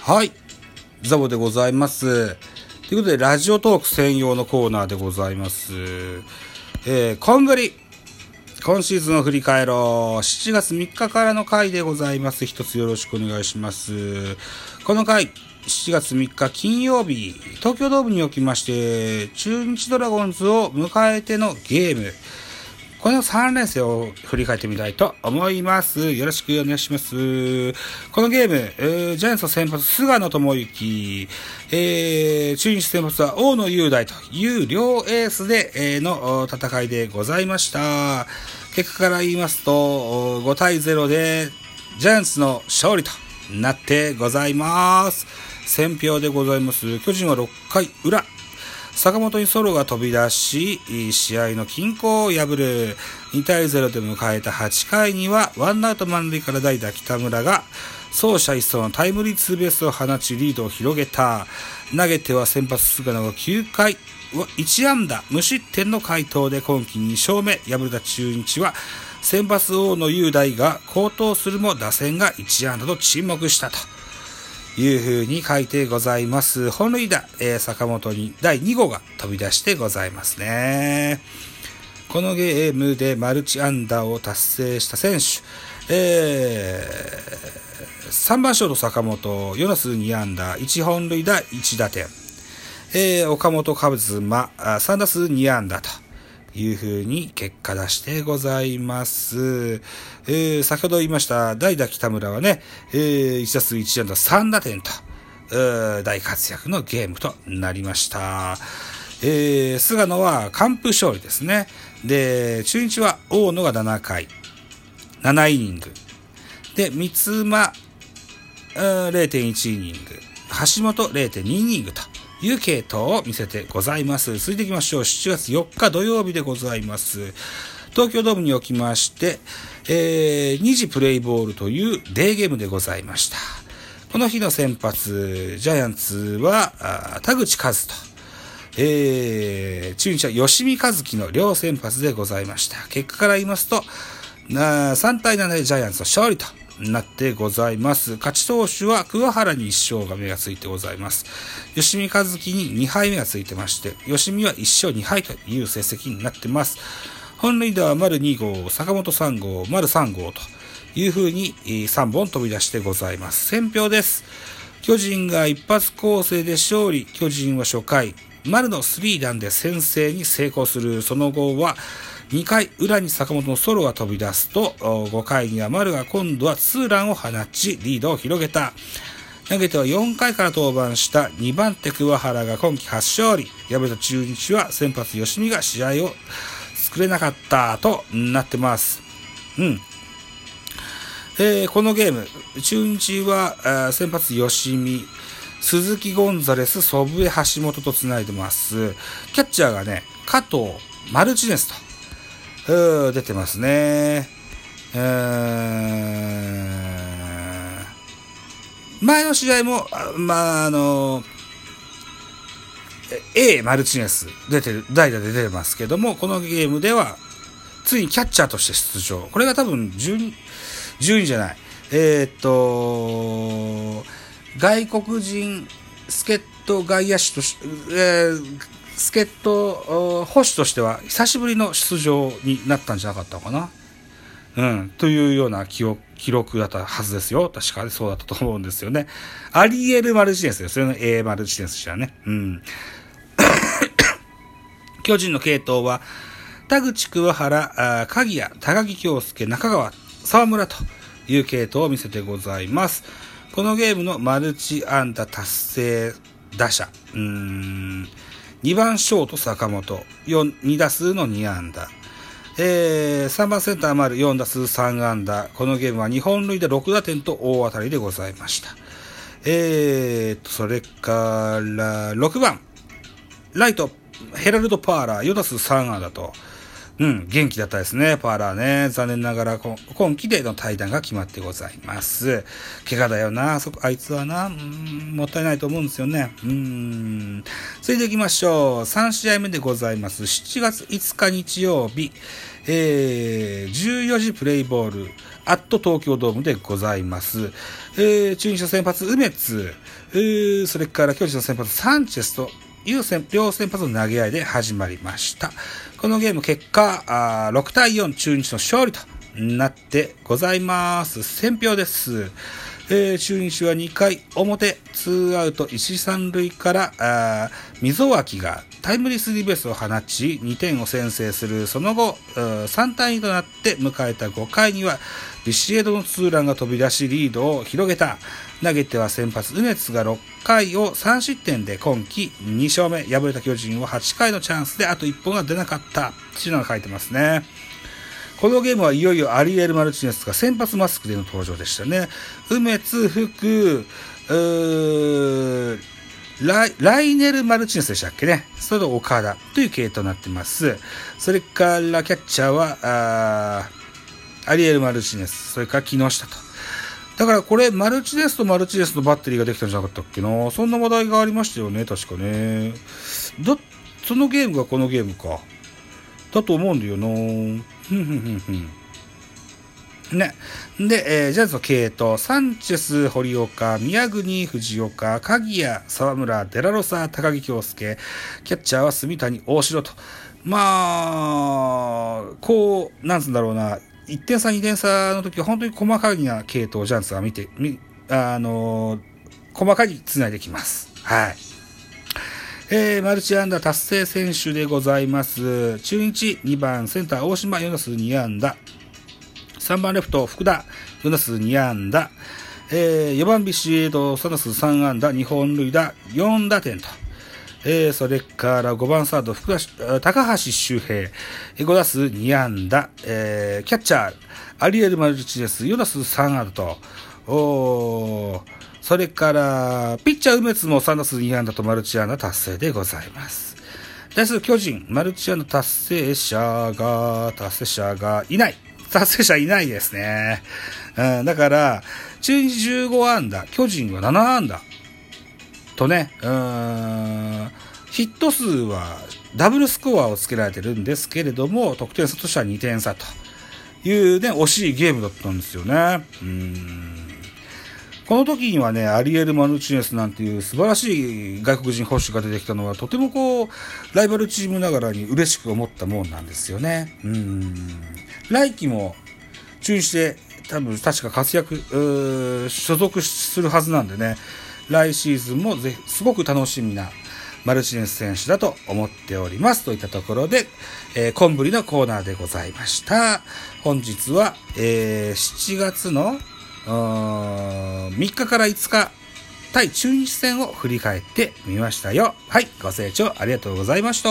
はい。ザボでございます。ということで、ラジオトーク専用のコーナーでございます。えー、コンブリ。今シーズンを振り返ろう。7月3日からの回でございます。一つよろしくお願いします。この回、7月3日金曜日、東京ドームにおきまして、中日ドラゴンズを迎えてのゲーム。この3連戦を振り返ってみたいと思います。よろしくお願いします。このゲーム、えージャイアンツの先発、菅野智之、えー、中日先発は大野雄大という両エースで、えーの戦いでございました。結果から言いますと、5対0で、ジャイアンツの勝利となってございます。選票でございます。巨人は6回裏、坂本にソロが飛び出し、試合の均衡を破る2対0で迎えた8回には、ワンアウト満塁から代打北村が、走者一掃のタイムリーツーベースを放ちリードを広げた。投げては先発菅野が9回、1安打無失点の回答で今季2勝目、敗れた中日は、先発王の雄大が高騰するも打線が1安打と沈黙したと。いう風に書いてございます。本塁打、えー坂本に第2号が飛び出してございますね。このゲームでマルチアンダーを達成した選手、えー、3番ショート坂本、ヨナス2安打、1本塁打1打点、えー、岡本和真、3打数2安打と。いう風に結果出してございます。えー、先ほど言いました、代打北村はね、えー、1打数1安打3打点と、え大活躍のゲームとなりました。えー、菅野は完封勝利ですね。で、中日は大野が7回、7イニング。で、三つ間、0.1イニング。橋本0.2イニングという系統を見せてございます。続いていきましょう。7月4日土曜日でございます。東京ドームにおきまして、えー、2時プレイボールというデーゲームでございました。この日の先発、ジャイアンツは、田口和と、えー、中日は吉見和樹の両先発でございました。結果から言いますと、3対7でジャイアンツの勝利となってございます。勝ち投手は桑原に1勝が目がついてございます。吉見和樹に2敗目がついてまして、吉見は1勝2敗という成績になってます。本塁打は丸2号、坂本3号、丸3号という風にえー3本飛び出してございます。選票です。巨人が一発攻勢で勝利。巨人は初回、丸のスリーランで先制に成功する。その後は、2回裏に坂本のソロが飛び出すと、5回には丸が今度はツーランを放ち、リードを広げた。投げては4回から登板した2番手桑原が今季初勝利。敗れた中日は先発吉見が試合を作れなかったとなってます。うん。えーこのゲーム、中日は、あー先発吉見、鈴木ゴンザレス、祖父江橋本と繋いでます。キャッチャーがね、加藤マルチネスと、うー出てますね。うん前の試合も、まあ、あの、A マルチネス出てる、代打で出てますけども、このゲームでは、ついにキャッチャーとして出場。これが多分12、12じゃない。えーっと、外国人助っ人外野手とし、えー助っ人お捕手としては久しぶりの出場になったんじゃなかったのかな？うん。というような記憶記録だったはずですよ。確かにそうだったと思うんですよね。アリエル・マルチネスですよね。A マルチネスじゃね。うん。巨人の系統は、田口桑原、あ鍵谷、高木京介、中川、沢村という系統を見せてございます。このゲームのマルチ安打達成打者、うーん、2番ショート坂本、2打数の2安打。えー、3番センター丸4打数3安打。このゲームは2本塁で6打点と大当たりでございました。えーと、それから、6番、ライト、ヘラルド・パーラー、4打数3安打と、うん、元気だったですね、パーラーね。残念ながら今季での対談が決まってございます。怪我だよな、そこ、あいつはな、うん、もったいないと思うんですよね。うん。それで行きましょう。3試合目でございます。7月5日日曜日、えー、14時プレイボール、アット東京ドームでございます。えー、中日の先発、梅津、えー、それから巨人の先発、サンチェスという両先発の投げ合いで始まりました。このゲーム結果、あ6対4中日の勝利となってございます。選票です。えー、中日は2回表、ツーアウト1、3塁から、溝脇がタイムリースリーベースを放ち、2点を先制する。その後、3対2となって迎えた5回には、ビシエドのツーランが飛び出しリードを広げた。投げては先発、ウネツが6回を3失点で今季2勝目。敗れた巨人は8回のチャンスであと1本が出なかった。っていうのが書いてますね。このゲームはいよいよアリエル・マルチネスが先発マスクでの登場でしたね。梅津、福、ライライネル・マルチネスでしたっけね。それと岡田という系統になってます。それからキャッチャーは、あアリエル・マルチネス、それから木下と。だからこれ、マルチネスとマルチネスのバッテリーができたんじゃなかったっけな。そんな話題がありましたよね、確かね。だ、そのゲームがこのゲームか。だと思うんだよな。ふんふんふんふん。ね。で、えー、ジャズの系統、サンチェス、堀岡、宮国、藤岡、鍵谷、沢村、デラロサ、高木京介、キャッチャーは住谷、大城と。まあ、こう、なんつうんだろうな、1点差、2点差の時は本当に細かいな系統、ジャンスは見て、み、あのー、細かに繋いできます。はい。えー、マルチアンダー達成選手でございます。中日2番センター大島4打数2安打。3番レフト福田4打数2安打。えー、4番ビシエド3打数3安打、2本塁打、4打点と。えー、それから5番サード、福田、高橋周平、5打数2安打、えー、キャッチャー、アリエル・マルチネス、4打数3安打と、おー、それから、ピッチャー梅津も3打数2安打とマルチアンダ達成でございます。対する巨人、マルチアンダ達成者が、達成者がいない。達成者いないですね。うん、だから、中日15安打、巨人は7安打。とね、うん、ヒット数はダブルスコアをつけられてるんですけれども、得点差としては2点差というね、惜しいゲームだったんですよね。うんこの時にはね、アリエル・マルチネスなんていう素晴らしい外国人保守が出てきたのは、とてもこう、ライバルチームながらに嬉しく思ったもんなんですよね。うん。来季も中日で多分確か活躍、所属するはずなんでね、来シーズンもぜすごく楽しみなマルチネス選手だと思っております。といったところで、えー、コンブリのコーナーでございました。本日は、えー、7月の3日から5日、対中日戦を振り返ってみましたよ。はい、ご清聴ありがとうございました。